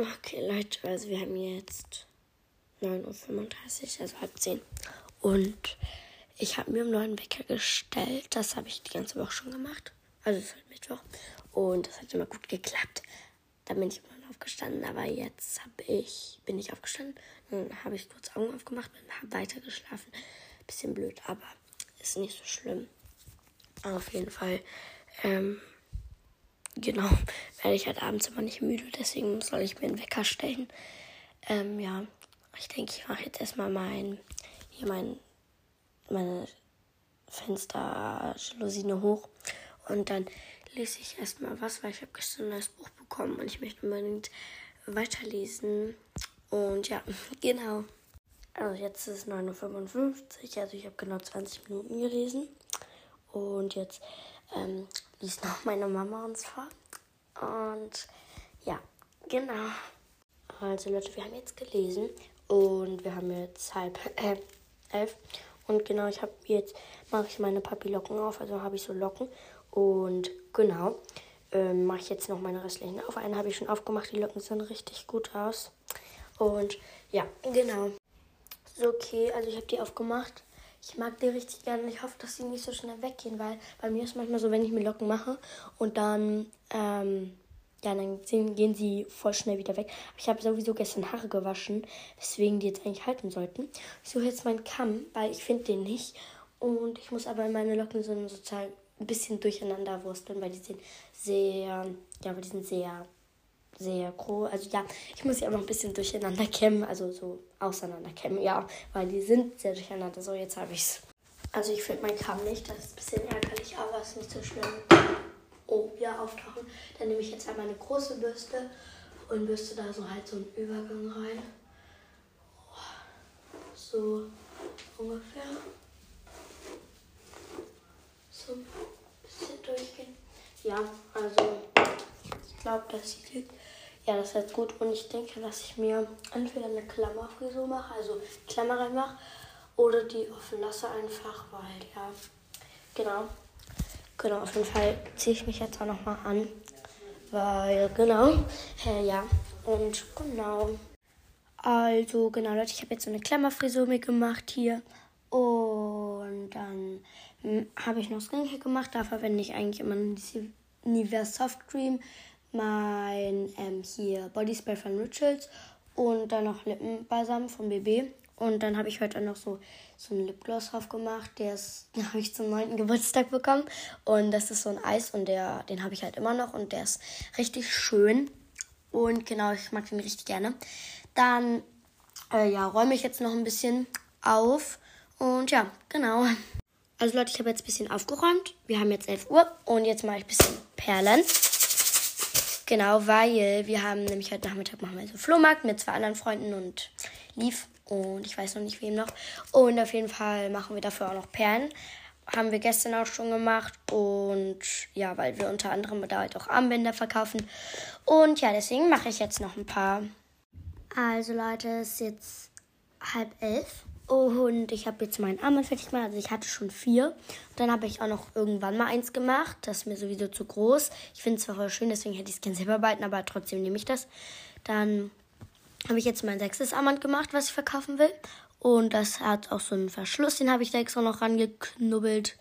Okay, Leute, also wir haben jetzt 9.35 Uhr, also halb 10. Und ich habe mir um neuen Wecker gestellt. Das habe ich die ganze Woche schon gemacht. Also es ist Mittwoch. Und das hat immer gut geklappt. Da bin ich immer aufgestanden. Aber jetzt habe ich, bin ich aufgestanden. Dann habe ich kurz Augen aufgemacht und habe weiter geschlafen. Bisschen blöd, aber ist nicht so schlimm. Auf jeden Fall. Ähm, genau, werde ich halt abends immer nicht müde. Deswegen soll ich mir einen Wecker stellen. Ähm, ja, ich denke, ich mache jetzt erstmal mein, hier mein, meine Fensterjalousine hoch. Und dann lese ich erstmal was, weil ich habe gestern ein neues Buch bekommen und ich möchte unbedingt weiterlesen. Und ja, genau. Also jetzt ist es 9.55 Uhr, also ich habe genau 20 Minuten gelesen. Und jetzt ähm, liest noch meine Mama uns vor. Und ja, genau. Also Leute, wir haben jetzt gelesen und wir haben jetzt halb äh, elf. Und genau, ich habe jetzt, mache ich meine Papillocken auf, also habe ich so Locken. Und genau, ähm, mache ich jetzt noch meine restlichen auf. Eine habe ich schon aufgemacht, die Locken sehen richtig gut aus. Und ja, genau. So, okay, also ich habe die aufgemacht. Ich mag die richtig gerne. Ich hoffe, dass sie nicht so schnell weggehen, weil bei mir ist manchmal so, wenn ich mir Locken mache und dann, ähm, ja, dann gehen sie voll schnell wieder weg. Ich habe sowieso gestern Haare gewaschen, weswegen die jetzt eigentlich halten sollten. Ich suche jetzt meinen Kamm, weil ich finde den nicht. Und ich muss aber meine Locken so sozusagen ein bisschen durcheinander wursteln, weil die sind sehr, ja, weil die sind sehr sehr groß. Also ja, ich muss sie aber ein bisschen durcheinander kämmen, also so auseinander kämmen, ja, weil die sind sehr durcheinander. So, jetzt habe ich es. Also ich finde mein Kamm nicht, das ist ein bisschen ärgerlich, aber ist nicht so schlimm. Oh, ja, auftauchen. Dann nehme ich jetzt einmal eine große Bürste und bürste da so halt so einen Übergang rein. So ungefähr. So ein bisschen durchgehen. Ja, also ich glaube, das sieht jetzt ja, das ist jetzt gut. Und ich denke, dass ich mir entweder eine Klammerfrisur mache, also Klammer reinmache, oder die offen lasse einfach, weil ja, genau. Genau, auf jeden Fall ziehe ich mich jetzt auch nochmal an. Weil, genau, äh, ja, und genau. Also, genau, Leute, ich habe jetzt so eine Klammerfrisur mitgemacht hier. Und dann hm, habe ich noch Skincare gemacht. Da verwende ich eigentlich immer die Nivea Soft Cream mein ähm, hier Body Spray von Rituals und dann noch Lippenbalsam von BB. Und dann habe ich heute noch so, so einen Lipgloss drauf gemacht. Der habe ich zum 9. Geburtstag bekommen. Und das ist so ein Eis und der, den habe ich halt immer noch und der ist richtig schön. Und genau, ich mag den richtig gerne. Dann äh, ja, räume ich jetzt noch ein bisschen auf. Und ja, genau. Also Leute, ich habe jetzt ein bisschen aufgeräumt. Wir haben jetzt 11 Uhr und jetzt mache ich ein bisschen Perlen. Genau, weil wir haben nämlich heute Nachmittag machen wir so Flohmarkt mit zwei anderen Freunden und Lief und ich weiß noch nicht wem noch. Und auf jeden Fall machen wir dafür auch noch Perlen. Haben wir gestern auch schon gemacht und ja, weil wir unter anderem da halt auch Armbänder verkaufen. Und ja, deswegen mache ich jetzt noch ein paar. Also Leute, es ist jetzt halb elf und ich habe jetzt meinen Armband fertig gemacht. Also ich hatte schon vier. Dann habe ich auch noch irgendwann mal eins gemacht. Das ist mir sowieso zu groß. Ich finde es zwar voll schön, deswegen hätte ich es gerne selber behalten, aber trotzdem nehme ich das. Dann habe ich jetzt mein sechstes Armband gemacht, was ich verkaufen will. Und das hat auch so einen Verschluss, den habe ich da extra noch rangeknubbelt.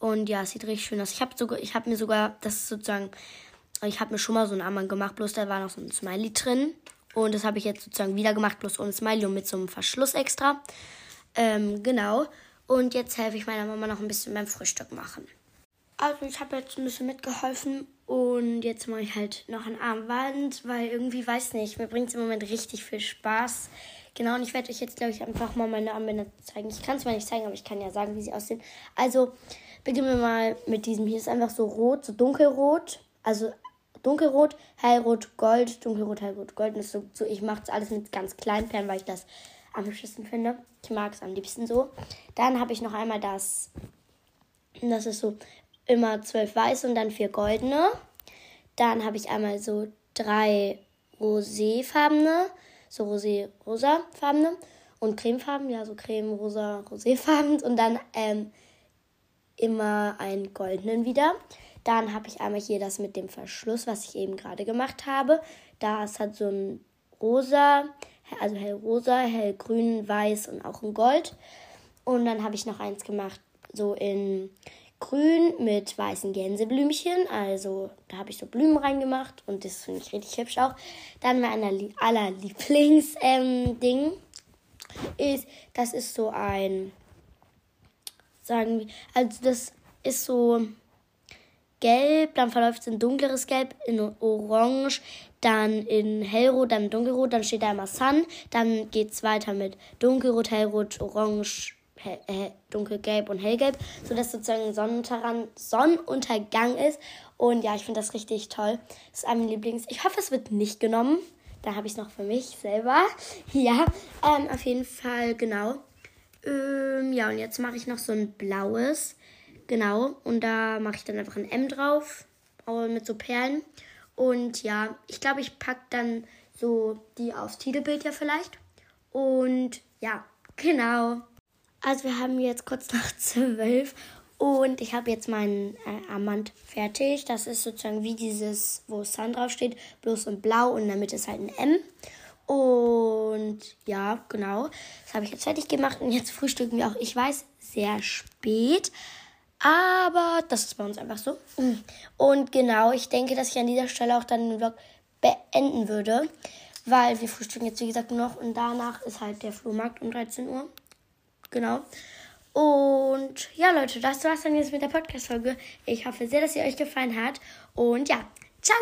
Und ja, es sieht richtig schön aus. Ich habe sogar, ich habe mir sogar, das ist sozusagen, ich habe mir schon mal so ein Armband gemacht, bloß da war noch so ein Smiley drin. Und das habe ich jetzt sozusagen wieder gemacht, bloß ohne Smiley und mit so einem Verschluss extra. Ähm, genau. Und jetzt helfe ich meiner Mama noch ein bisschen beim Frühstück machen. Also ich habe jetzt ein bisschen mitgeholfen und jetzt mache ich halt noch ein Armband, weil irgendwie weiß nicht, mir bringt es im Moment richtig viel Spaß. Genau, und ich werde euch jetzt, glaube ich, einfach mal meine Armbänder zeigen. Ich kann es mal nicht zeigen, aber ich kann ja sagen, wie sie aussehen. Also beginnen wir mal mit diesem. Hier ist einfach so rot, so dunkelrot. Also dunkelrot, hellrot, gold, dunkelrot, hellrot, gold. Und so, so, ich mache es alles mit ganz kleinen Perlen, weil ich das am hübschesten finde. Ich mag es am liebsten so. Dann habe ich noch einmal das, das ist so immer zwölf weiße und dann vier goldene. Dann habe ich einmal so drei roséfarbene, so rosé-rosa-farbene und cremefarben, ja, so creme, rosa, roséfarben und dann ähm, immer einen goldenen wieder. Dann habe ich einmal hier das mit dem Verschluss, was ich eben gerade gemacht habe. Das hat so ein rosa, also hellrosa, hellgrün, weiß und auch ein Gold. Und dann habe ich noch eins gemacht, so in grün mit weißen Gänseblümchen. Also da habe ich so Blumen reingemacht und das finde ich richtig hübsch auch. Dann mein aller Lieblingsding ähm, ist, das ist so ein, sagen wir, also das ist so gelb, dann verläuft es in dunkleres Gelb, in orange, dann in hellrot, dann dunkelrot, dann steht da immer Sun, dann geht es weiter mit dunkelrot, hellrot, orange, hell, äh, dunkelgelb und hellgelb, sodass sozusagen Sonnenuntergang, Sonnenuntergang ist. Und ja, ich finde das richtig toll. Das ist mein Lieblings. Ich hoffe, es wird nicht genommen. Da habe ich es noch für mich selber. Ja, ähm, auf jeden Fall, genau. Ähm, ja, und jetzt mache ich noch so ein blaues. Genau. Und da mache ich dann einfach ein M drauf. Mit so Perlen. Und ja, ich glaube, ich packe dann so die aufs Titelbild ja vielleicht. Und ja, genau. Also wir haben jetzt kurz nach zwölf und ich habe jetzt meinen äh, Armband fertig. Das ist sozusagen wie dieses, wo Sun draufsteht, bloß in blau und in der Mitte ist halt ein M. Und ja, genau. Das habe ich jetzt fertig gemacht und jetzt frühstücken wir auch, ich weiß, sehr spät. Aber das ist bei uns einfach so. Und genau, ich denke, dass ich an dieser Stelle auch dann den Vlog beenden würde. Weil wir frühstücken jetzt, wie gesagt, noch. Und danach ist halt der Flohmarkt um 13 Uhr. Genau. Und ja, Leute, das war's dann jetzt mit der Podcast-Folge. Ich hoffe sehr, dass sie euch gefallen hat. Und ja, ciao!